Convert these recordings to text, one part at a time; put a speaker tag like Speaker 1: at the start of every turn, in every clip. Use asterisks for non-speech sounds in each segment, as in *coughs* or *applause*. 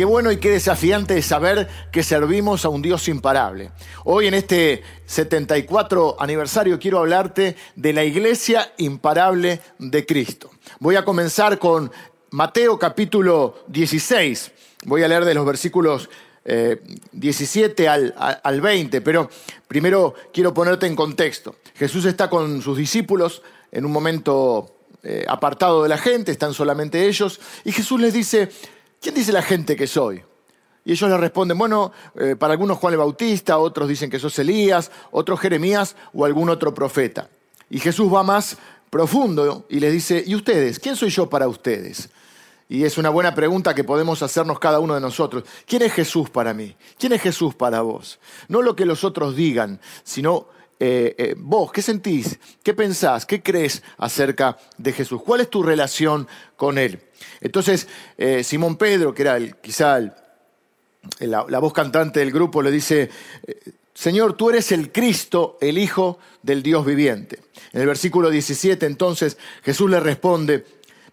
Speaker 1: qué bueno y qué desafiante es saber que servimos a un Dios imparable. Hoy en este 74 aniversario quiero hablarte de la iglesia imparable de Cristo. Voy a comenzar con Mateo capítulo 16. Voy a leer de los versículos 17 eh, al, 20, pero primero quiero ponerte en contexto. Jesús está con sus discípulos en un momento eh, apartado de la gente, están solamente ellos, y Jesús les dice, ¿quién dice la gente que soy? Y ellos le responden, bueno, eh, para algunos Juan el Bautista, otros dicen que sos Elías, otros Jeremías o algún otro profeta. Y Jesús va más profundo y les dice, ¿y ustedes? ¿Quién soy yo para ustedes? Y es una buena pregunta que podemos hacernos cada uno de nosotros. ¿Quién es Jesús para mí? ¿Quién es Jesús para vos? No lo que los otros digan, sino eh, eh, vos, ¿qué sentís? ¿Qué pensás? ¿Qué crees acerca de Jesús? ¿Cuál es tu relación con Él? Entonces, eh, Simón Pedro, que era el, quizá la, la, voz cantante del grupo, le dice, Señor, tú eres el Cristo, el Hijo del Dios viviente. En el versículo 17 entonces Jesús le responde,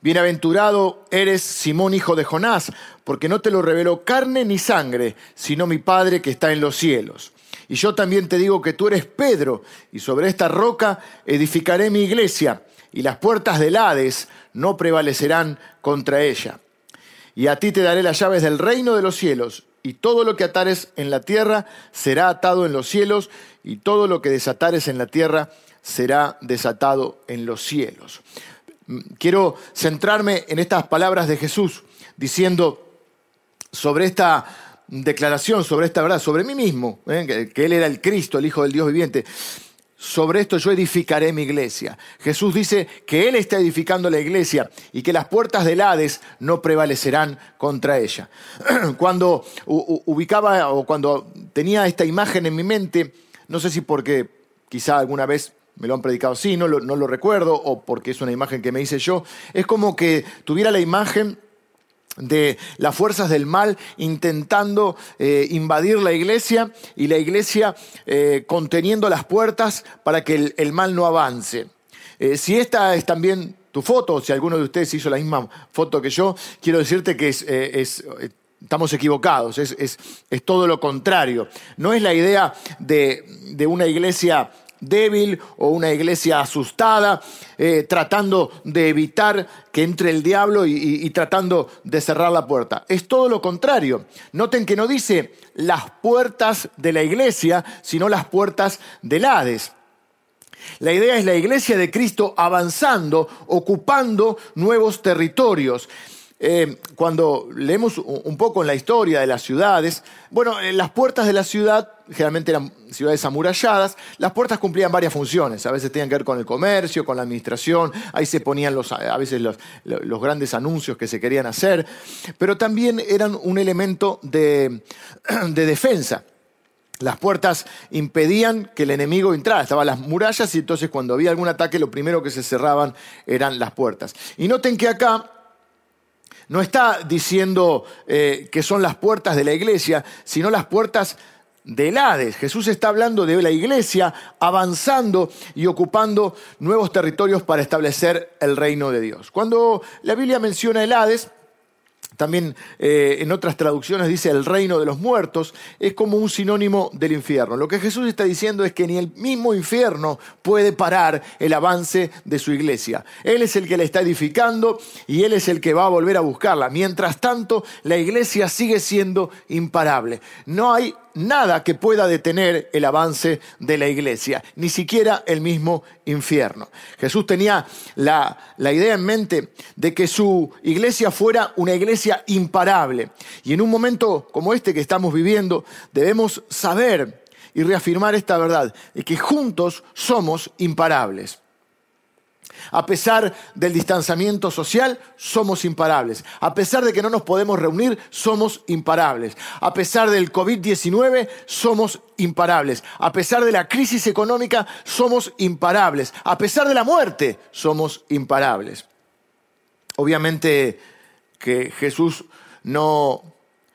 Speaker 1: Bienaventurado eres Simón, hijo de Jonás, porque no te lo reveló carne ni sangre, sino mi Padre que está en los cielos. Y yo también te digo que tú eres Pedro, y sobre esta roca edificaré mi iglesia, y las puertas del Hades no prevalecerán contra ella. Y a ti te daré las llaves del reino de los cielos, y todo lo que atares en la tierra será atado en los cielos, y todo lo que desatares en la tierra será desatado en los cielos. Quiero centrarme en estas palabras de Jesús, diciendo sobre esta declaración, sobre esta verdad, sobre mí mismo, ¿eh? que Él era el Cristo, el Hijo del Dios viviente. Sobre esto yo edificaré mi iglesia. Jesús dice que Él está edificando la iglesia y que las puertas del Hades no prevalecerán contra ella. *clears throat* Cuando ubicaba o cuando tenía esta imagen en mi mente, no sé si porque quizá alguna vez me lo han predicado así, no lo, no lo recuerdo, o porque es una imagen que me hice yo, es como que tuviera la imagen de las fuerzas del mal intentando eh, invadir la iglesia y la iglesia eh, conteniendo las puertas para que el, mal no avance. Eh, si esta es también tu foto, si alguno de ustedes hizo la misma foto que yo, quiero decirte que es, estamos equivocados, es, es, todo lo contrario. No es la idea de, de una iglesia débil o una iglesia asustada, eh, tratando de evitar que entre el diablo y, tratando de cerrar la puerta. Es todo lo contrario. Noten que no dice las puertas de la iglesia, sino las puertas del Hades. La idea es la iglesia de Cristo avanzando, ocupando nuevos territorios. Eh, cuando leemos un poco en la historia de las ciudades, bueno, en las puertas de la ciudad generalmente eran ciudades amuralladas, las puertas cumplían varias funciones, a veces tenían que ver con el comercio, con la administración, ahí se ponían los, a veces los, grandes anuncios que se querían hacer, pero también eran un elemento de, *clears throat* de defensa. Las puertas impedían que el enemigo entrara, estaban las murallas y entonces cuando había algún ataque lo primero que se cerraban eran las puertas. Y noten que acá no está diciendo eh, que son las puertas de la iglesia, sino las puertas del Hades. Jesús está hablando de la iglesia avanzando y ocupando nuevos territorios para establecer el reino de Dios. Cuando la Biblia menciona el Hades, también eh, en otras traducciones dice el reino de los muertos, es como un sinónimo del infierno. Lo que Jesús está diciendo es que ni el mismo infierno puede parar el avance de su iglesia. Él es el que la está edificando y Él es el que va a volver a buscarla. Mientras tanto, la iglesia sigue siendo imparable. No hay nada que pueda detener el avance de la iglesia, ni siquiera el mismo infierno. Jesús tenía la, idea en mente de que su iglesia fuera una iglesia imparable. Y en un momento como este que estamos viviendo, debemos saber y reafirmar esta verdad, de que juntos somos imparables. A pesar del distanciamiento social, somos imparables. A pesar de que no nos podemos reunir, somos imparables. A pesar del COVID-19, somos imparables. A pesar de la crisis económica, somos imparables. A pesar de la muerte, somos imparables. Obviamente que Jesús no,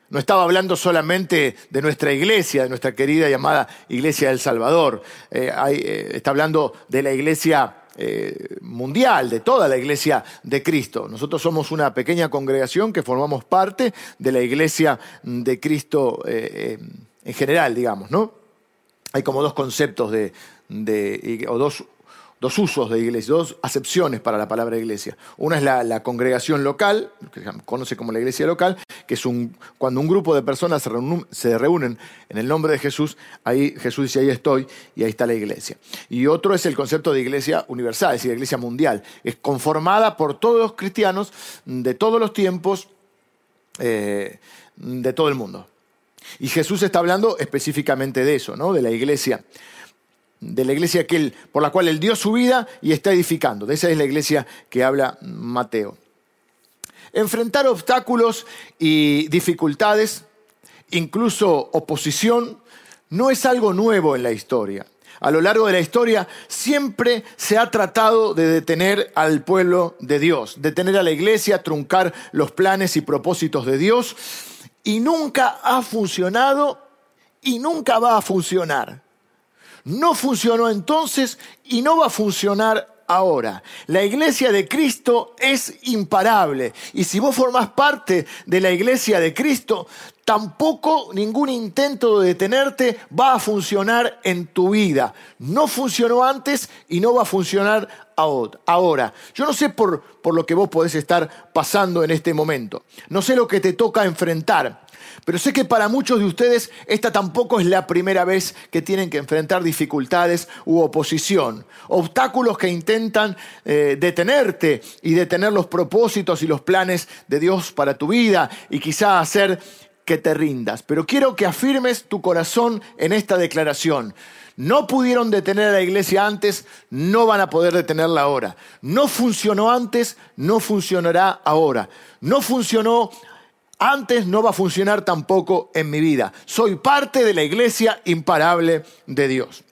Speaker 1: no estaba hablando solamente de nuestra iglesia, de nuestra querida llamada Iglesia del Salvador. Eh, eh, está hablando de la iglesia eh, mundial, de toda la iglesia de Cristo. Nosotros somos una pequeña congregación que formamos parte de la iglesia de Cristo eh, eh, en general, digamos, ¿no? Hay como dos conceptos de, de o dos dos usos de iglesia, dos acepciones para la palabra iglesia. Una es la, congregación local, que se conoce como la iglesia local, que es un, cuando un grupo de personas se reúnen, en el nombre de Jesús, ahí Jesús dice, ahí estoy, y ahí está la iglesia. Y otro es el concepto de iglesia universal, es decir, iglesia mundial. Es conformada por todos los cristianos de todos los tiempos, eh, de todo el mundo. Y Jesús está hablando específicamente de eso, ¿no? de la iglesia de la iglesia que por la cual él dio su vida y está edificando. De esa es la iglesia que habla Mateo. Enfrentar obstáculos y dificultades, incluso oposición, no es algo nuevo en la historia. A lo largo de la historia siempre se ha tratado de detener al pueblo de Dios, detener a la iglesia, truncar los planes y propósitos de Dios, y nunca ha funcionado y nunca va a funcionar. No funcionó entonces y no va a funcionar ahora. La iglesia de Cristo es imparable. Y si vos formás parte de la iglesia de Cristo, tampoco ningún intento de detenerte va a funcionar en tu vida. No funcionó antes y no va a funcionar ahora. Yo no sé por, por lo que vos podés estar pasando en este momento. No sé lo que te toca enfrentar. Pero sé que para muchos de ustedes esta tampoco es la primera vez que tienen que enfrentar dificultades u oposición, obstáculos que intentan eh, detenerte y detener los propósitos y los planes de Dios para tu vida y quizá hacer que te rindas. Pero quiero que afirmes tu corazón en esta declaración. No pudieron detener a la iglesia antes, no van a poder detenerla ahora. No funcionó antes, no funcionará ahora. No funcionó antes no va a funcionar tampoco en mi vida. Soy parte de la iglesia imparable de Dios.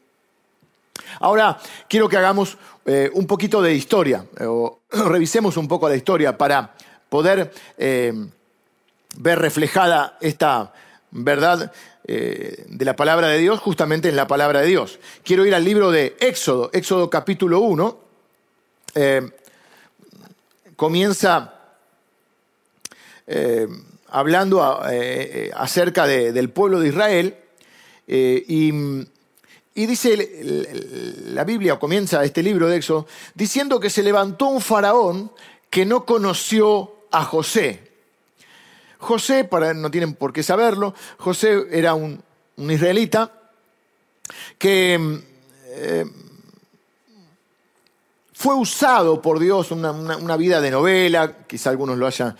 Speaker 1: Ahora quiero que hagamos eh, un poquito de historia, eh, o *clears throat* revisemos un poco la historia para poder eh, ver reflejada esta verdad de la palabra de Dios justamente en la palabra de Dios. Quiero ir al libro de Éxodo, Éxodo capítulo 1. comienza hablando eh, eh, acerca del pueblo de Israel, eh, y, dice la Biblia, comienza este libro de Éxodo, diciendo que se levantó un faraón que no conoció a José. José, para, no tienen por qué saberlo, José era un, israelita que fue usado por Dios, una, vida de novela, quizá algunos lo hayan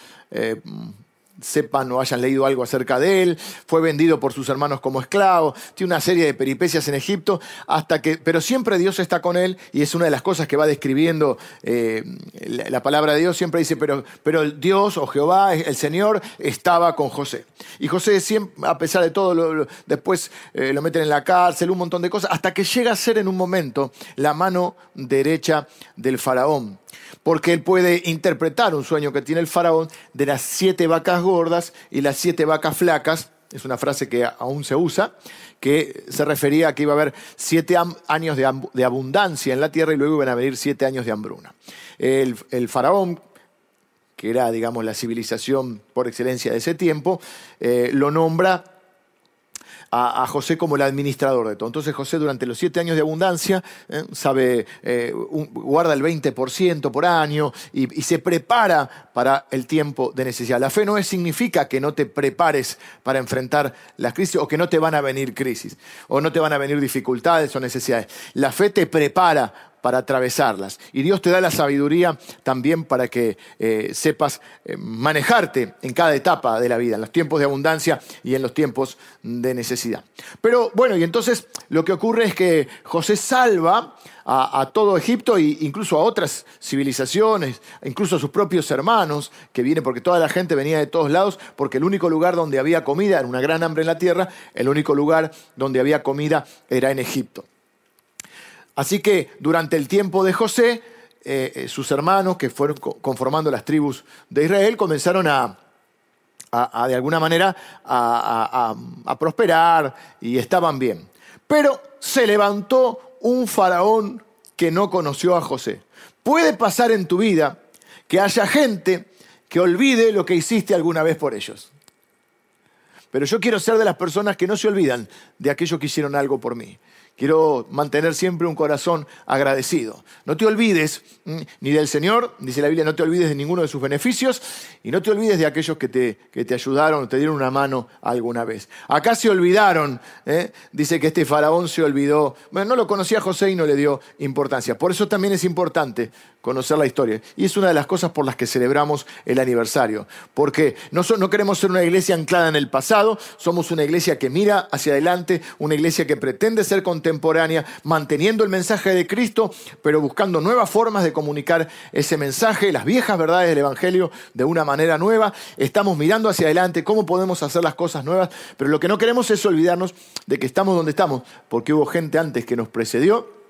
Speaker 1: sepan o hayan leído algo acerca de él, fue vendido por sus hermanos como esclavo, tiene una serie de peripecias en Egipto, hasta que, pero siempre Dios está con él y es una de las cosas que va describiendo eh, la, palabra de Dios, siempre dice, pero, pero Dios o Jehová, el Señor, estaba con José. Y José, siempre, a pesar de todo, después eh, lo meten en la cárcel, un montón de cosas, hasta que llega a ser en un momento la mano derecha del faraón porque él puede interpretar un sueño que tiene el faraón de las siete vacas gordas y las siete vacas flacas, es una frase que aún se usa, que se refería a que iba a haber siete años de, abundancia en la tierra y luego iban a venir siete años de hambruna. El, faraón, que era, digamos, la civilización por excelencia de ese tiempo, eh, lo nombra a, José como el administrador de todo. Entonces José durante los siete años de abundancia eh, sabe, eh, guarda el 20% por año y, y, se prepara para el tiempo de necesidad. La fe no es, significa que no te prepares para enfrentar las crisis o que no te van a venir crisis o no te van a venir dificultades o necesidades. La fe te prepara para atravesarlas. Y Dios te da la sabiduría también para que eh, sepas eh, manejarte en cada etapa de la vida, en los tiempos de abundancia y en los tiempos de necesidad. Pero bueno, y entonces lo que ocurre es que José salva a, todo Egipto e incluso a otras civilizaciones, incluso a sus propios hermanos, que vienen porque toda la gente venía de todos lados, porque el único lugar donde había comida era una gran hambre en la tierra, el único lugar donde había comida era en Egipto. Así que durante el tiempo de José, eh, eh, sus hermanos, que fueron conformando las tribus de Israel, comenzaron a, de alguna manera, a, a prosperar y estaban bien. Pero se levantó un faraón que no conoció a José. Puede pasar en tu vida que haya gente que olvide lo que hiciste alguna vez por ellos. Pero yo quiero ser de las personas que no se olvidan de aquellos que hicieron algo por mí. Quiero mantener siempre un corazón agradecido. No te olvides ni del Señor, dice la Biblia, no te olvides de ninguno de sus beneficios y no te olvides de aquellos que te, que te ayudaron, te dieron una mano alguna vez. Acá se olvidaron, ¿eh? dice que este faraón se olvidó, bueno, no lo conocía José y no le dio importancia. Por eso también es importante conocer la historia. Y es una de las cosas por las que celebramos el aniversario. Porque no, no queremos ser una iglesia anclada en el pasado, somos una iglesia que mira hacia adelante, una iglesia que pretende ser contemporánea, manteniendo el mensaje de Cristo, pero buscando nuevas formas de comunicar ese mensaje, las viejas verdades del Evangelio de una manera nueva. Estamos mirando hacia adelante cómo podemos hacer las cosas nuevas, pero lo que no queremos es olvidarnos de que estamos donde estamos, porque hubo gente antes que nos precedió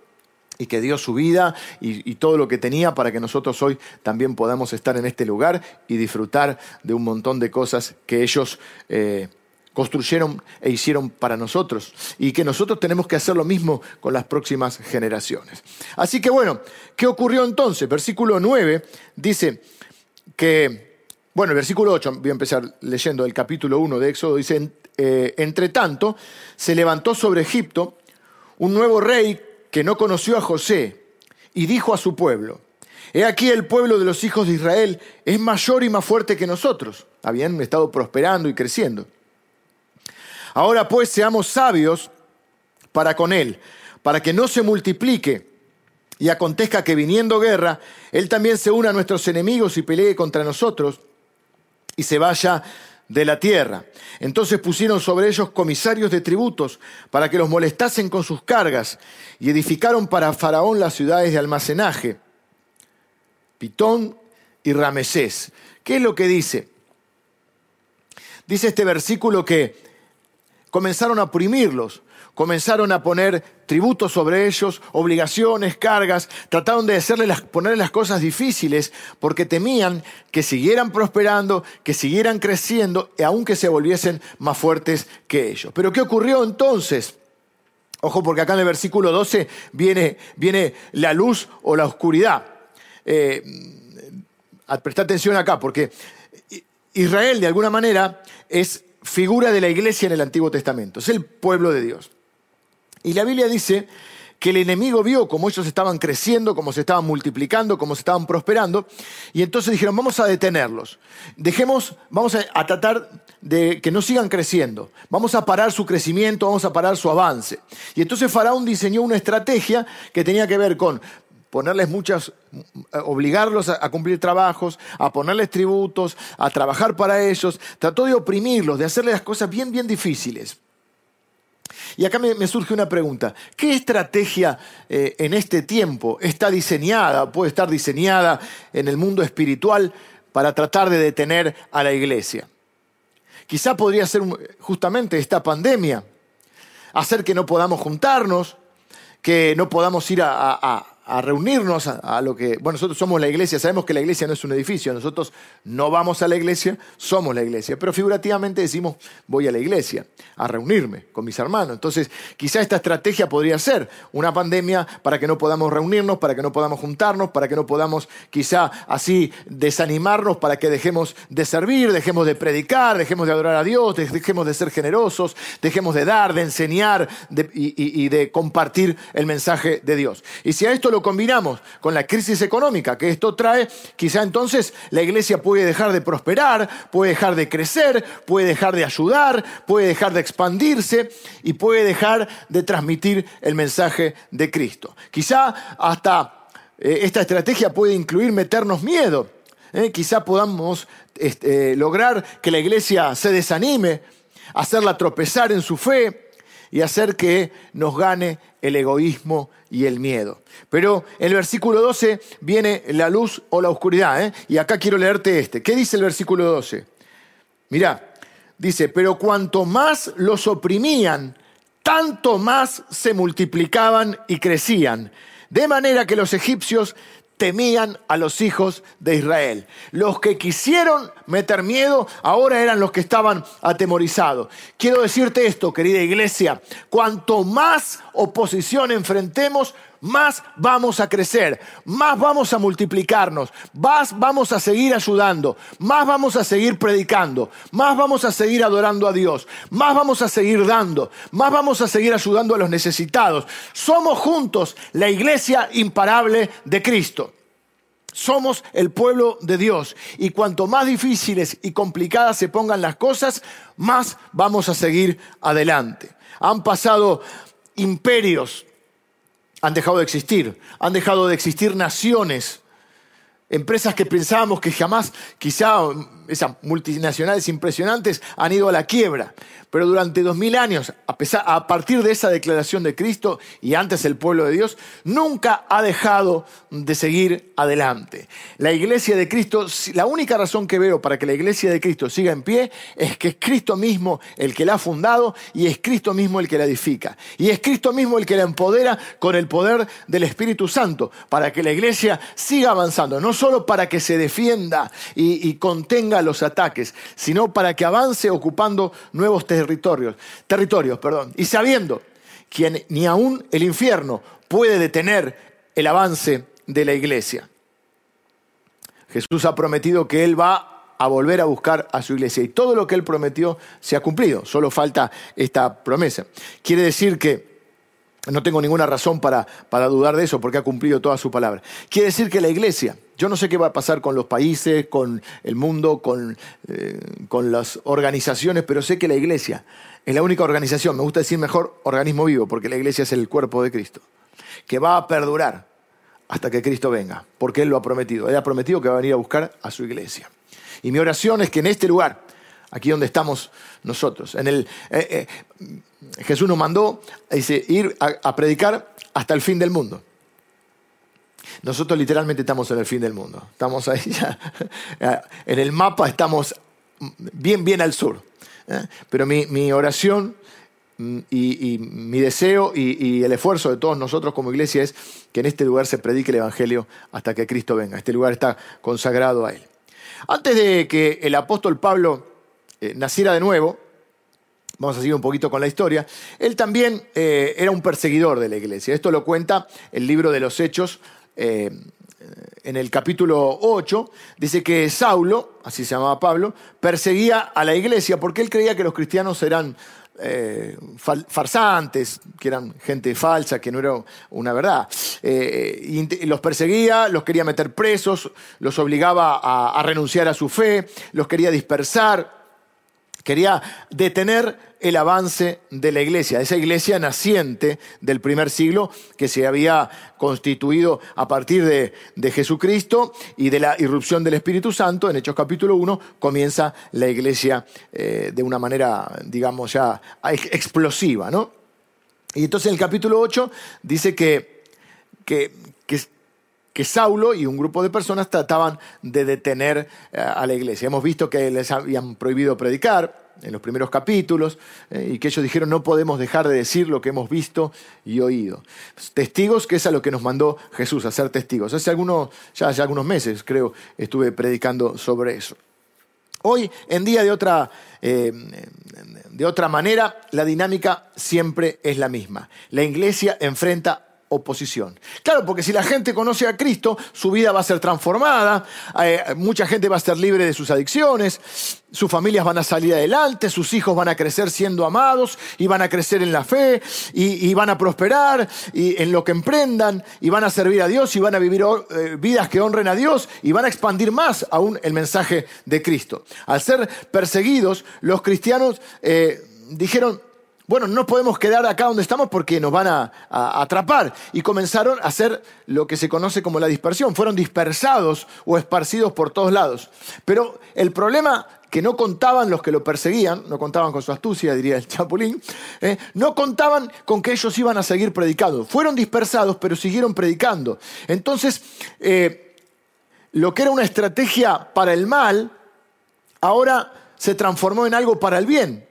Speaker 1: y que dio su vida y, todo lo que tenía para que nosotros hoy también podamos estar en este lugar y disfrutar de un montón de cosas que ellos eh, construyeron e hicieron para nosotros y que nosotros tenemos que hacer lo mismo con las próximas generaciones. Así que bueno, ¿qué ocurrió entonces? Versículo 9 dice que, bueno, el versículo 8, voy a empezar leyendo el capítulo 1 de Éxodo, dice, eh, entre tanto, se levantó sobre Egipto un nuevo rey que no conoció a José y dijo a su pueblo, He aquí el pueblo de los hijos de Israel es mayor y más fuerte que nosotros. Habían estado prosperando y creciendo. Ahora pues seamos sabios para con él, para que no se multiplique y acontezca que viniendo guerra, él también se una a nuestros enemigos y pelee contra nosotros y se vaya de la tierra. Entonces pusieron sobre ellos comisarios de tributos para que los molestasen con sus cargas y edificaron para Faraón las ciudades de almacenaje, Pitón y Ramesés. ¿Qué es lo que dice? Dice este versículo que comenzaron a oprimirlos, comenzaron a poner tributos sobre ellos, obligaciones, cargas, trataron de hacerle las, ponerle las cosas difíciles porque temían que siguieran prosperando, que siguieran creciendo, aunque se volviesen más fuertes que ellos. Pero ¿qué ocurrió entonces? Ojo, porque acá en el versículo 12 viene, viene la luz o la oscuridad. Eh, presta atención acá, porque Israel de alguna manera es figura de la iglesia en el Antiguo Testamento, es el pueblo de Dios. Y la Biblia dice que el enemigo vio cómo ellos estaban creciendo, cómo se estaban multiplicando, cómo se estaban prosperando, y entonces dijeron, vamos a detenerlos, dejemos, vamos a, tratar de que no sigan creciendo, vamos a parar su crecimiento, vamos a parar su avance. Y entonces Faraón diseñó una estrategia que tenía que ver con ponerles muchas, obligarlos a, cumplir trabajos, a ponerles tributos, a trabajar para ellos, trató de oprimirlos, de hacerles las cosas bien, bien difíciles. Y acá me, surge una pregunta. ¿Qué estrategia eh, en este tiempo está diseñada, puede estar diseñada en el mundo espiritual para tratar de detener a la iglesia? Quizá podría ser justamente esta pandemia, hacer que no podamos juntarnos, que no podamos ir a reunirnos a, lo que, bueno, nosotros somos la iglesia, sabemos que la iglesia no es un edificio, nosotros no vamos a la iglesia, somos la iglesia, pero figurativamente decimos voy a la iglesia, a reunirme con mis hermanos. Entonces, quizá esta estrategia podría ser una pandemia para que no podamos reunirnos, para que no podamos juntarnos, para que no podamos quizá así desanimarnos, para que dejemos de servir, dejemos de predicar, dejemos de adorar a Dios, dejemos de ser generosos, dejemos de dar, de enseñar y, y de compartir el mensaje de Dios. Y si a esto lo combinamos con la crisis económica que esto trae, quizá entonces la iglesia puede dejar de prosperar, puede dejar de crecer, puede dejar de ayudar, puede dejar de expandirse y puede dejar de transmitir el mensaje de Cristo. Quizá hasta eh, esta estrategia puede incluir meternos miedo. ¿eh? Quizá podamos este, lograr que la iglesia se desanime, hacerla tropezar en su fe y hacer que nos gane el egoísmo y el miedo. Pero el versículo 12 viene la luz o la oscuridad. ¿eh? Y acá quiero leerte este. ¿Qué dice el versículo 12? Mirá, dice, pero cuanto más los oprimían, tanto más se multiplicaban y crecían. De manera que los egipcios temían a los hijos de Israel. Los que quisieron meter miedo ahora eran los que estaban atemorizados. Quiero decirte esto, querida iglesia, cuanto más oposición enfrentemos, más vamos a crecer, más vamos a multiplicarnos, más vamos a seguir ayudando, más vamos a seguir predicando, más vamos a seguir adorando a Dios, más vamos a seguir dando, más vamos a seguir ayudando a los necesitados. Somos juntos la iglesia imparable de Cristo. Somos el pueblo de Dios y cuanto más difíciles y complicadas se pongan las cosas, más vamos a seguir adelante. Han pasado imperios, han dejado de existir, han dejado de existir naciones, empresas que pensábamos que jamás, quizá esas multinacionales impresionantes, han ido a la quiebra. Pero durante dos mil años, a, pesar, a partir de esa declaración de Cristo y antes el pueblo de Dios, nunca ha dejado de seguir adelante. La iglesia de Cristo, la única razón que veo para que la iglesia de Cristo siga en pie es que es Cristo mismo el que la ha fundado y es Cristo mismo el que la edifica. Y es Cristo mismo el que la empodera con el poder del Espíritu Santo para que la iglesia siga avanzando, no solo para que se defienda y, contenga los ataques, sino para que avance ocupando nuevos territorios territorios, territorios perdón, y sabiendo que ni aún el infierno puede detener el avance de la iglesia. Jesús ha prometido que Él va a volver a buscar a su iglesia y todo lo que Él prometió se ha cumplido, solo falta esta promesa. Quiere decir que no tengo ninguna razón para, para, dudar de eso porque ha cumplido toda su palabra. Quiere decir que la iglesia, yo no sé qué va a pasar con los países, con el mundo, con, eh, con las organizaciones, pero sé que la iglesia es la única organización, me gusta decir mejor organismo vivo, porque la iglesia es el cuerpo de Cristo, que va a perdurar hasta que Cristo venga, porque Él lo ha prometido. Él ha prometido que va a venir a buscar a su iglesia. Y mi oración es que en este lugar, aquí donde estamos nosotros. En el, eh, eh, Jesús nos mandó dice, ir a, predicar hasta el fin del mundo. Nosotros literalmente estamos en el fin del mundo. Estamos ahí ya. *laughs* En el mapa estamos bien, bien al sur. ¿eh? Pero mi, oración mm, y, mi deseo y, y, el esfuerzo de todos nosotros como iglesia es que en este lugar se predique el Evangelio hasta que Cristo venga. Este lugar está consagrado a Él. Antes de que el apóstol Pablo eh, naciera de nuevo, vamos a seguir un poquito con la historia, él también eh, era un perseguidor de la iglesia. Esto lo cuenta el libro de los Hechos. Eh, en el capítulo 8 dice que Saulo, así se llamaba Pablo, perseguía a la iglesia porque él creía que los cristianos eran farsantes, que eran gente falsa, que no era una verdad. y los perseguía, los quería meter presos, los obligaba a renunciar a su fe, los quería dispersar. Quería detener el avance de la iglesia, esa iglesia naciente del primer siglo que se había constituido a partir de, Jesucristo y de la irrupción del Espíritu Santo. En Hechos capítulo 1 comienza la iglesia eh, de una manera, digamos, ya explosiva. ¿no? Y entonces en el capítulo 8 dice que, que, que Saulo y un grupo de personas trataban de detener eh, a la iglesia. Hemos visto que les habían prohibido predicar en los primeros capítulos eh, y que ellos dijeron no podemos dejar de decir lo que hemos visto y oído. Testigos, que es a lo que nos mandó Jesús, a ser testigos. Hace algunos, ya hace algunos meses creo estuve predicando sobre eso. Hoy en día de otra, eh, de otra manera, la dinámica siempre es la misma. La iglesia enfrenta oposición. Claro, porque si la gente conoce a Cristo, su vida va a ser transformada, eh, mucha gente va a ser libre de sus adicciones, sus familias van a salir adelante, sus hijos van a crecer siendo amados y van a crecer en la fe y, van a prosperar y en lo que emprendan y van a servir a Dios y van a vivir eh, vidas que honren a Dios y van a expandir más aún el mensaje de Cristo. Al ser perseguidos, los cristianos eh, dijeron, bueno, no podemos quedar acá donde estamos porque nos van a, atrapar. Y comenzaron a hacer lo que se conoce como la dispersión. Fueron dispersados o esparcidos por todos lados. Pero el problema que no contaban los que lo perseguían, no contaban con su astucia, diría el *laughs* Chapulín, eh, no contaban con que ellos iban a seguir predicando. Fueron dispersados, pero siguieron predicando. Entonces, eh, lo que era una estrategia para el mal, ahora se transformó en algo para el bien.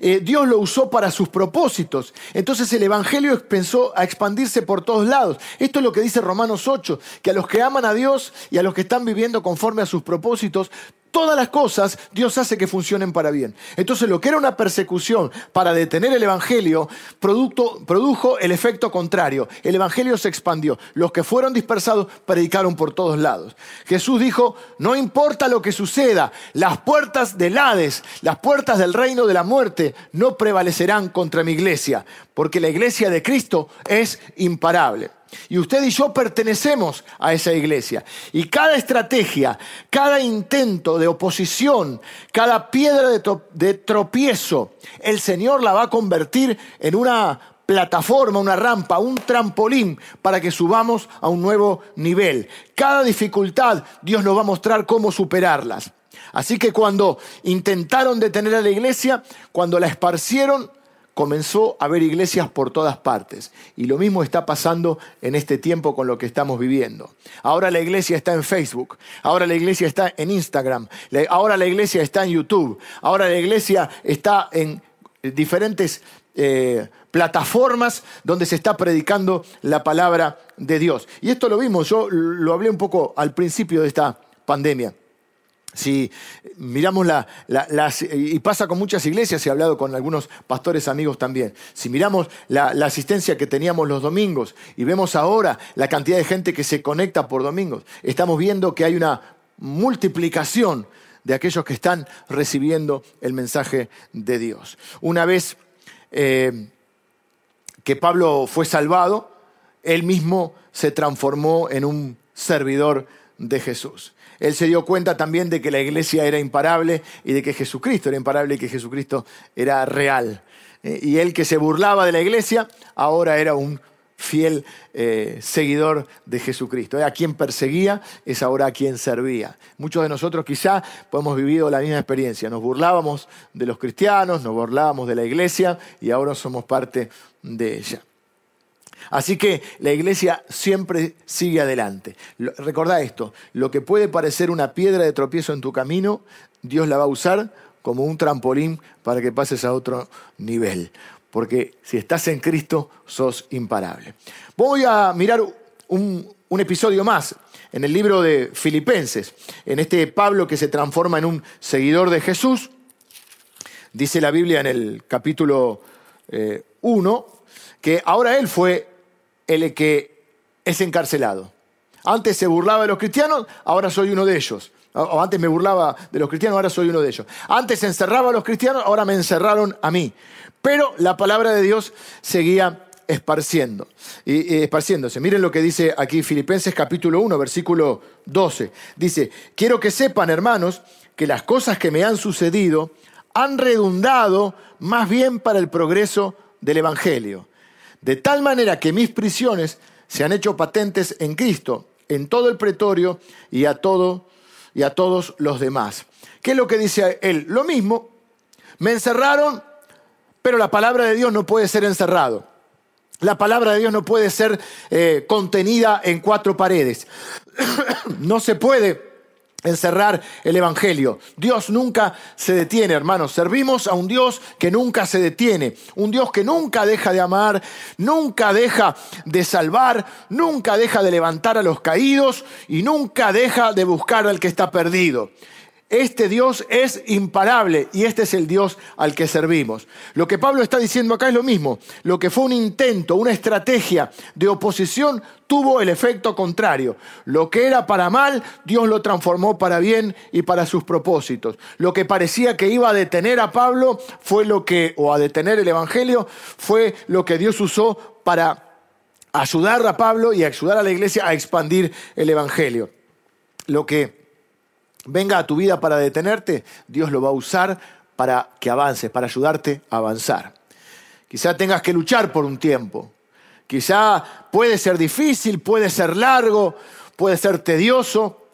Speaker 1: Eh, Dios lo usó para sus propósitos. Entonces el Evangelio empezó a expandirse por todos lados. Esto es lo que dice Romanos 8, que a los que aman a Dios y a los que están viviendo conforme a sus propósitos, todas las cosas Dios hace que funcionen para bien. Entonces lo que era una persecución para detener el Evangelio produjo el efecto contrario. El Evangelio se expandió. Los que fueron dispersados predicaron por todos lados. Jesús dijo, no importa lo que suceda, las puertas del Hades, las puertas del reino de la muerte no prevalecerán contra mi iglesia, porque la iglesia de Cristo es imparable. Y usted y yo pertenecemos a esa iglesia. Y cada estrategia, cada intento de oposición, cada piedra de, tropiezo, el Señor la va a convertir en una plataforma, una rampa, un trampolín para que subamos a un nuevo nivel. Cada dificultad Dios nos va a mostrar cómo superarlas. Así que cuando intentaron detener a la iglesia, cuando la esparcieron, comenzó a haber iglesias por todas partes. Y lo mismo está pasando en este tiempo con lo que estamos viviendo. Ahora la iglesia está en Facebook, ahora la iglesia está en Instagram, ahora la iglesia está en YouTube, ahora la iglesia está en diferentes eh, plataformas donde se está predicando la palabra de Dios. Y esto lo vimos, yo lo hablé un poco al principio de esta pandemia. Si miramos la, y pasa con muchas iglesias, he hablado con algunos pastores amigos también, si miramos la, asistencia que teníamos los domingos y vemos ahora la cantidad de gente que se conecta por domingos, estamos viendo que hay una multiplicación de aquellos que están recibiendo el mensaje de Dios. Una vez eh, que Pablo fue salvado, él mismo se transformó en un servidor de Jesús. Él se dio cuenta también de que la iglesia era imparable y de que Jesucristo era imparable y que Jesucristo era real. Eh, y él que se burlaba de la iglesia, ahora era un fiel eh, seguidor de Jesucristo. A quien perseguía es ahora a quien servía. Muchos de nosotros quizá hemos vivido la misma experiencia. Nos burlábamos de los cristianos, nos burlábamos de la iglesia y ahora somos parte de ella. Así que la iglesia siempre sigue adelante. Recordá esto, lo que puede parecer una piedra de tropiezo en tu camino, Dios la va a usar como un trampolín para que pases a otro nivel. Porque si estás en Cristo, sos imparable. Voy a mirar un, episodio más en el libro de Filipenses, en este Pablo que se transforma en un seguidor de Jesús. Dice la Biblia en el capítulo 1 eh, que ahora él fue el que es encarcelado. Antes se burlaba de los cristianos, ahora soy uno de ellos. O antes me burlaba de los cristianos, ahora soy uno de ellos. Antes encerraba a los cristianos, ahora me encerraron a mí. Pero la palabra de Dios seguía esparciendo, y, esparciéndose. Miren lo que dice aquí Filipenses capítulo 1, versículo 12. Dice, quiero que sepan, hermanos, que las cosas que me han sucedido han redundado más bien para el progreso del Evangelio de tal manera que mis prisiones se han hecho patentes en Cristo, en todo el pretorio y a, todo, y a todos los demás. ¿Qué es lo que dice él? Lo mismo, me encerraron, pero la palabra de Dios no puede ser encerrado. La palabra de Dios no puede ser eh, contenida en cuatro paredes. *coughs* no se puede encerrar el Evangelio. Dios nunca se detiene, hermanos. Servimos a un Dios que nunca se detiene, un Dios que nunca deja de amar, nunca deja de salvar, nunca deja de levantar a los caídos y nunca deja de buscar al que está perdido. Este Dios es imparable y este es el Dios al que servimos. Lo que Pablo está diciendo acá es lo mismo. Lo que fue un intento, una estrategia de oposición, tuvo el efecto contrario. Lo que era para mal, Dios lo transformó para bien y para sus propósitos. Lo que parecía que iba a detener a Pablo fue lo que, o a detener el Evangelio, fue lo que Dios usó para ayudar a Pablo y ayudar a la iglesia a expandir el Evangelio. Lo que venga a tu vida para detenerte, Dios lo va a usar para que avances, para ayudarte a avanzar. Quizá tengas que luchar por un tiempo. Quizá puede ser difícil, puede ser largo, puede ser tedioso,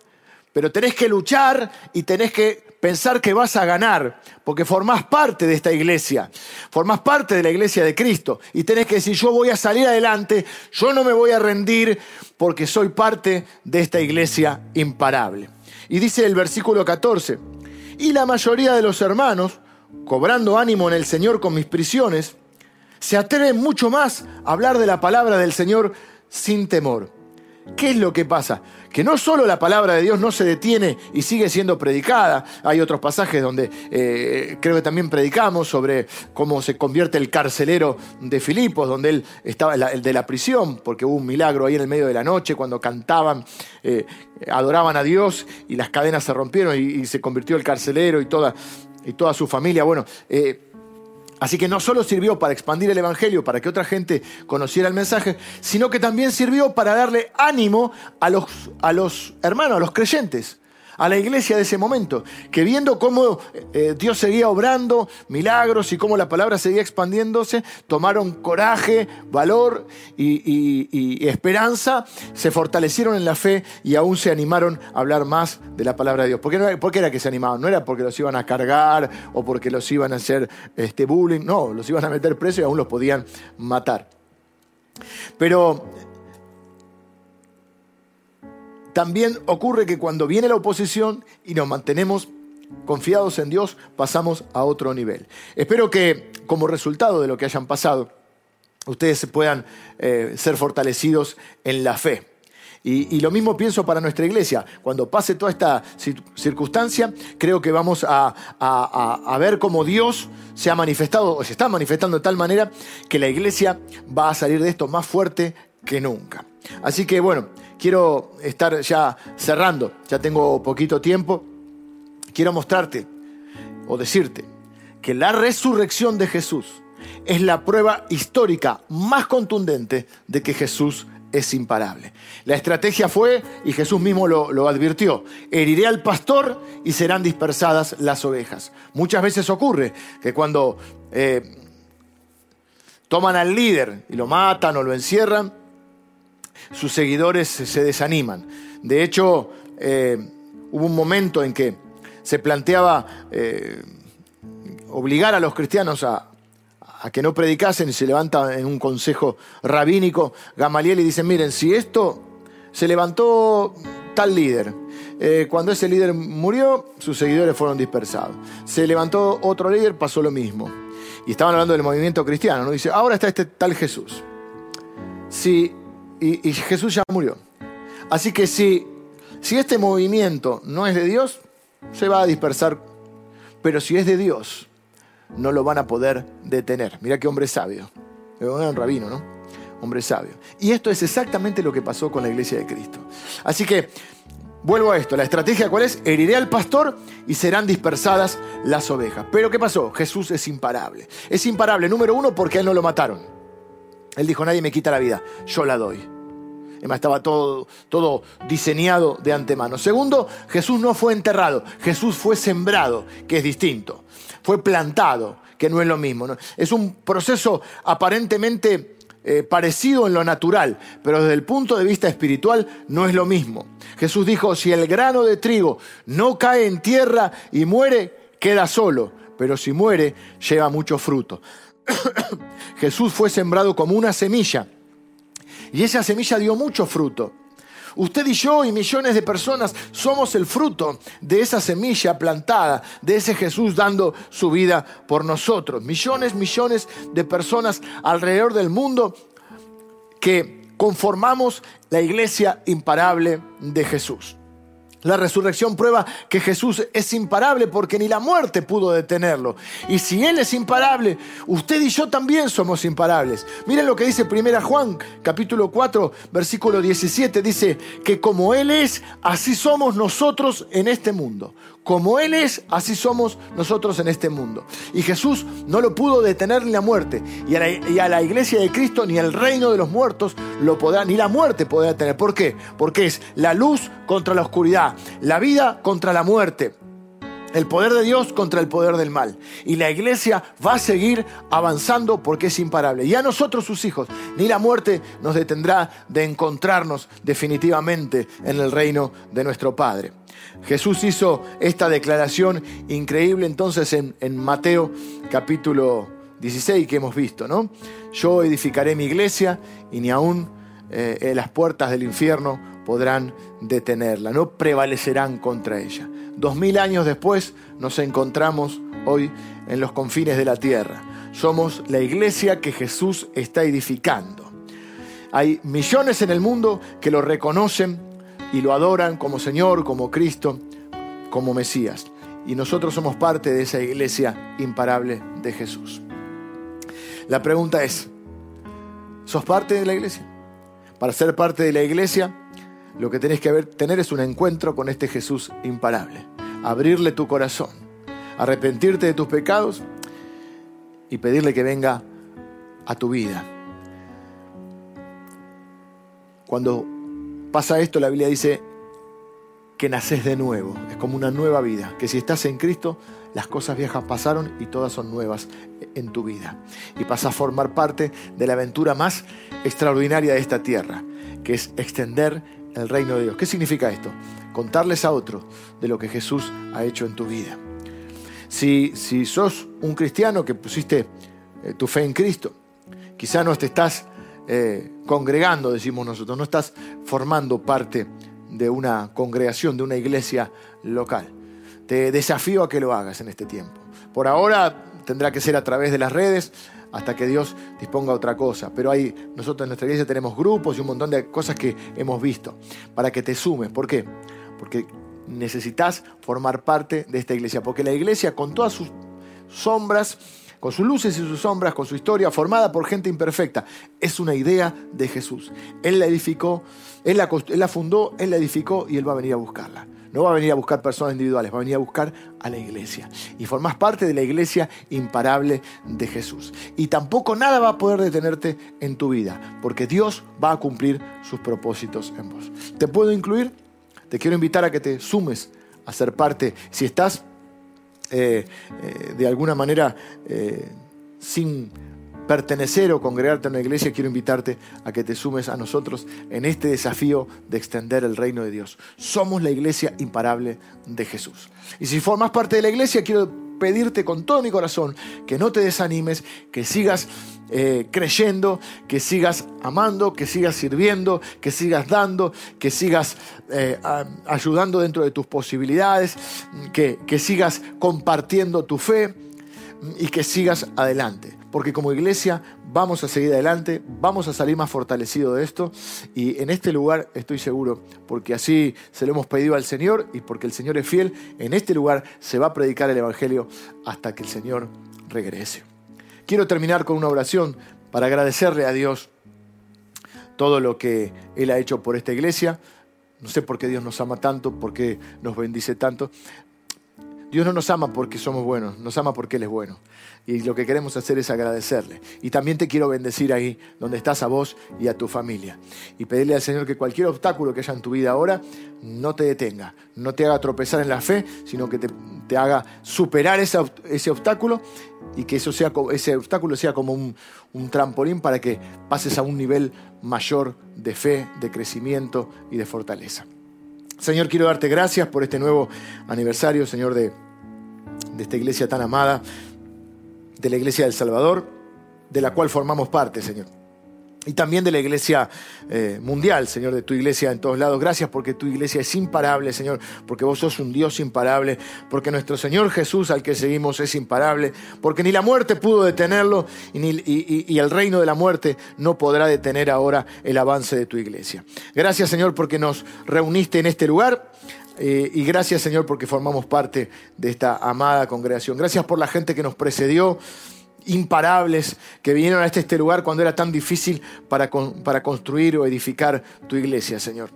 Speaker 1: pero tenés que luchar y tenés que pensar que vas a ganar, porque formás parte de esta iglesia, formás parte de la iglesia de Cristo, y tenés que decir, yo voy a salir adelante, yo no me voy a rendir, porque soy parte de esta iglesia imparable. Y dice el versículo 14, y la mayoría de los hermanos, cobrando ánimo en el Señor con mis prisiones, se atreven mucho más a hablar de la palabra del Señor sin temor. ¿Qué es lo que pasa? Que no solo la palabra de Dios no se detiene y sigue siendo predicada, hay otros pasajes donde eh, creo que también predicamos sobre cómo se convierte el carcelero de Filipos, donde él estaba, el de la prisión, porque hubo un milagro ahí en el medio de la noche cuando cantaban, eh, adoraban a Dios y las cadenas se rompieron y, se convirtió el carcelero y toda, y toda su familia. Bueno, eh, Así que no solo sirvió para expandir el Evangelio, para que otra gente conociera el mensaje, sino que también sirvió para darle ánimo a los, a los hermanos, a los creyentes a la iglesia de ese momento, que viendo cómo eh, Dios seguía obrando milagros y cómo la palabra seguía expandiéndose, tomaron coraje, valor y, esperanza, se fortalecieron en la fe y aún se animaron a hablar más de la palabra de Dios. ¿Por qué, era que se animaban? No era porque los iban a cargar o porque los iban a hacer este, bullying, no, los iban a meter presos y aún los podían matar. Pero también ocurre que cuando viene la oposición y nos mantenemos confiados en Dios, pasamos a otro nivel. Espero que como resultado de lo que hayan pasado, ustedes puedan eh, ser fortalecidos en la fe. Y, lo mismo pienso para nuestra iglesia. Cuando pase toda esta circunstancia, creo que vamos a, a, ver cómo Dios se ha manifestado o se está manifestando de tal manera que la iglesia va a salir de esto más fuerte que nunca. Así que bueno, quiero estar ya cerrando, ya tengo poquito tiempo. Quiero mostrarte o decirte que la resurrección de Jesús es la prueba histórica más contundente de que Jesús es imparable. La estrategia fue, y Jesús mismo lo, advirtió, heriré al pastor y serán dispersadas las ovejas. Muchas veces ocurre que cuando eh, toman al líder y lo matan o lo encierran, sus seguidores se desaniman. De hecho, eh, hubo un momento en que se planteaba eh, obligar a los cristianos a, que no predicasen y se levanta en un consejo rabínico Gamaliel y dice, miren, si esto se levantó tal líder, eh, cuando ese líder murió, sus seguidores fueron dispersados. Se levantó otro líder, pasó lo mismo. Y estaban hablando del movimiento cristiano, ¿no? Dice, ahora está este tal Jesús. Si y, Jesús ya murió. Así que si, si este movimiento no es de Dios, se va a dispersar. Pero si es de Dios, no lo van a poder detener. Mira qué hombre sabio. Era un rabino, ¿no? Hombre sabio. Y esto es exactamente lo que pasó con la iglesia de Cristo. Así que vuelvo a esto. La estrategia cuál es? Heriré al pastor y serán dispersadas las ovejas. Pero ¿qué pasó? Jesús es imparable. Es imparable, número uno, porque él no lo mataron. Él dijo, nadie me quita la vida, yo la doy. Además estaba todo, todo diseñado de antemano. Segundo, Jesús no fue enterrado, Jesús fue sembrado, que es distinto. Fue plantado, que no es lo mismo. Es un proceso aparentemente eh, parecido en lo natural, pero desde el punto de vista espiritual no es lo mismo. Jesús dijo, si el grano de trigo no cae en tierra y muere, queda solo, pero si muere, lleva mucho fruto. *coughs* Jesús fue sembrado como una semilla y esa semilla dio mucho fruto. Usted y yo y millones de personas somos el fruto de esa semilla plantada, de ese Jesús dando su vida por nosotros. Millones, millones de personas alrededor del mundo que conformamos la iglesia imparable de Jesús. La resurrección prueba que Jesús es imparable porque ni la muerte pudo detenerlo. Y si Él es imparable, usted y yo también somos imparables. Miren lo que dice 1 Juan, capítulo 4, versículo 17. Dice que como Él es, así somos nosotros en este mundo. Como Él es, así somos nosotros en este mundo. Y Jesús no lo pudo detener ni la muerte. Y a la, iglesia de Cristo ni el reino de los muertos lo podrá, ni la muerte podrá detener. ¿Por qué? Porque es la luz contra la oscuridad, la vida contra la muerte. El poder de Dios contra el poder del mal. Y la iglesia va a seguir avanzando porque es imparable. Y a nosotros, sus hijos, ni la muerte nos detendrá de encontrarnos definitivamente en el reino de nuestro Padre. Jesús hizo esta declaración increíble entonces en, Mateo capítulo 16 que hemos visto, ¿no? Yo edificaré mi iglesia y ni aún eh, las puertas del infierno podrán detenerla, no prevalecerán contra ella. Dos mil años después nos encontramos hoy en los confines de la tierra. Somos la iglesia que Jesús está edificando. Hay millones en el mundo que lo reconocen y lo adoran como Señor, como Cristo, como Mesías. Y nosotros somos parte de esa iglesia imparable de Jesús. La pregunta es, ¿sos parte de la iglesia? Para ser parte de la iglesia, lo que tenés que tener es un encuentro con este Jesús imparable. Abrirle tu corazón, arrepentirte de tus pecados y pedirle que venga a tu vida. Cuando pasa esto, la Biblia dice que naces de nuevo. Es como una nueva vida. Que si estás en Cristo, las cosas viejas pasaron y todas son nuevas en tu vida. Y pasas a formar parte de la aventura más extraordinaria de esta tierra, que es extender el reino de Dios. ¿Qué significa esto? Contarles a otros de lo que Jesús ha hecho en tu vida. Si, si sos un cristiano que pusiste eh, tu fe en Cristo, quizá no te estás eh, congregando, decimos nosotros, no estás formando parte de una congregación, de una iglesia local. Te desafío a que lo hagas en este tiempo. Por ahora tendrá que ser a través de las redes hasta que Dios disponga otra cosa. Pero hay, nosotros en nuestra iglesia tenemos grupos y un montón de cosas que hemos visto para que te sumes. ¿Por qué? Porque necesitas formar parte de esta iglesia. Porque la iglesia con todas sus sombras, con sus luces y sus sombras, con su historia formada por gente imperfecta, es una idea de Jesús. Él la edificó, él la, él la fundó, Él la edificó y Él va a venir a buscarla. No va a venir a buscar personas individuales, va a venir a buscar a la iglesia. Y formás parte de la iglesia imparable de Jesús. Y tampoco nada va a poder detenerte en tu vida, porque Dios va a cumplir sus propósitos en vos. ¿Te puedo incluir? Te quiero invitar a que te sumes a ser parte. Si estás eh, eh, de alguna manera eh, sin pertenecer o congregarte a una iglesia, quiero invitarte a que te sumes a nosotros en este desafío de extender el reino de Dios. Somos la iglesia imparable de Jesús. Y si formas parte de la iglesia, quiero pedirte con todo mi corazón que no te desanimes, que sigas eh, creyendo, que sigas amando, que sigas sirviendo, que sigas dando, que sigas eh, ayudando dentro de tus posibilidades, que sigas compartiendo tu fe y que sigas adelante porque como iglesia vamos a seguir adelante, vamos a salir más fortalecidos de esto y en este lugar estoy seguro, porque así se lo hemos pedido al Señor y porque el Señor es fiel, en este lugar se va a predicar el Evangelio hasta que el Señor regrese. Quiero terminar con una oración para agradecerle a Dios todo lo que Él ha hecho por esta iglesia. No sé por qué Dios nos ama tanto, por qué nos bendice tanto. Dios no nos ama porque somos buenos, nos ama porque Él es bueno y lo que queremos hacer es agradecerle. Y también te quiero bendecir ahí donde estás a vos y a tu familia. Y pedirle al Señor que cualquier obstáculo que haya en tu vida ahora no te detenga, no te haga tropezar en la fe, sino que te, haga superar ese, obstáculo y que eso sea, ese obstáculo sea como un trampolín para que pases a un nivel mayor de fe, de crecimiento y de fortaleza. Señor, quiero darte gracias por este nuevo aniversario, Señor, de, de esta iglesia tan amada de la Iglesia del Salvador, de la cual formamos parte, Señor. Y también de la iglesia eh, mundial, Señor, de tu iglesia en todos lados. Gracias porque tu iglesia es imparable, Señor, porque vos sos un Dios imparable, porque nuestro Señor Jesús al que seguimos es imparable, porque ni la muerte pudo detenerlo y, el reino de la muerte no podrá detener ahora el avance de tu iglesia. Gracias, Señor, porque nos reuniste en este lugar. Eh, y gracias Señor porque formamos parte de esta amada congregación. Gracias por la gente que nos precedió, imparables, que vinieron a este, este lugar cuando era tan difícil para, para construir o edificar tu iglesia, Señor.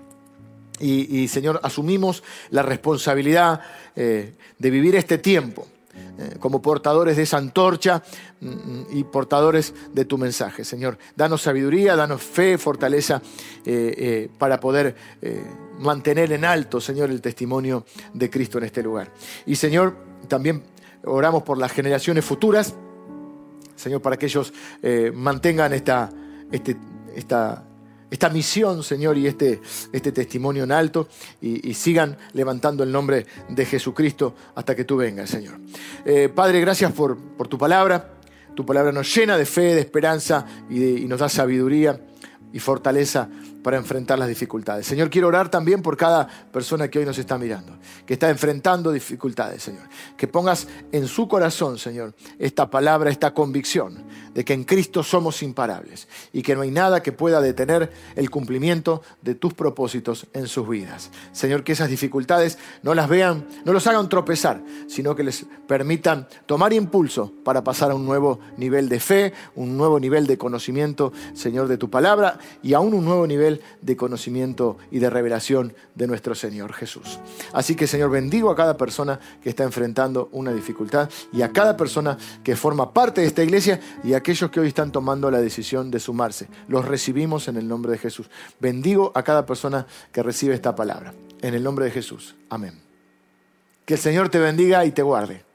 Speaker 1: Y, Señor, asumimos la responsabilidad eh, de vivir este tiempo eh, como portadores de esa antorcha mm, y portadores de tu mensaje, Señor. Danos sabiduría, danos fe, fortaleza para poder mantener en alto, Señor, el testimonio de Cristo en este lugar. Y Señor, también oramos por las generaciones futuras, Señor, para que ellos eh, mantengan esta, este, esta, esta, misión, Señor, y este, este testimonio en alto y, sigan levantando el nombre de Jesucristo hasta que tú vengas, Señor. Eh, Padre, gracias por, por, tu palabra. Tu palabra nos llena de fe, de esperanza y, y nos da sabiduría y fortaleza para enfrentar las dificultades. Señor, quiero orar también por cada persona que hoy nos está mirando, que está enfrentando dificultades, Señor. Que pongas en su corazón, Señor, esta palabra, esta convicción de que en Cristo somos imparables y que no hay nada que pueda detener el cumplimiento de tus propósitos en sus vidas. Señor, que esas dificultades no las vean, no los hagan tropezar, sino que les permitan tomar impulso para pasar a un nuevo nivel de fe, un nuevo nivel de conocimiento, Señor, de tu palabra y aún un nuevo de conocimiento y de revelación de nuestro Señor Jesús. Así que, Señor, bendigo a cada persona que está enfrentando una dificultad y a cada persona que forma parte de esta iglesia y a aquellos que hoy están tomando la decisión de sumarse. Los recibimos en el nombre de Jesús. Bendigo a cada persona que recibe esta palabra. En el nombre de Jesús. Amén. Que el Señor te bendiga y te guarde.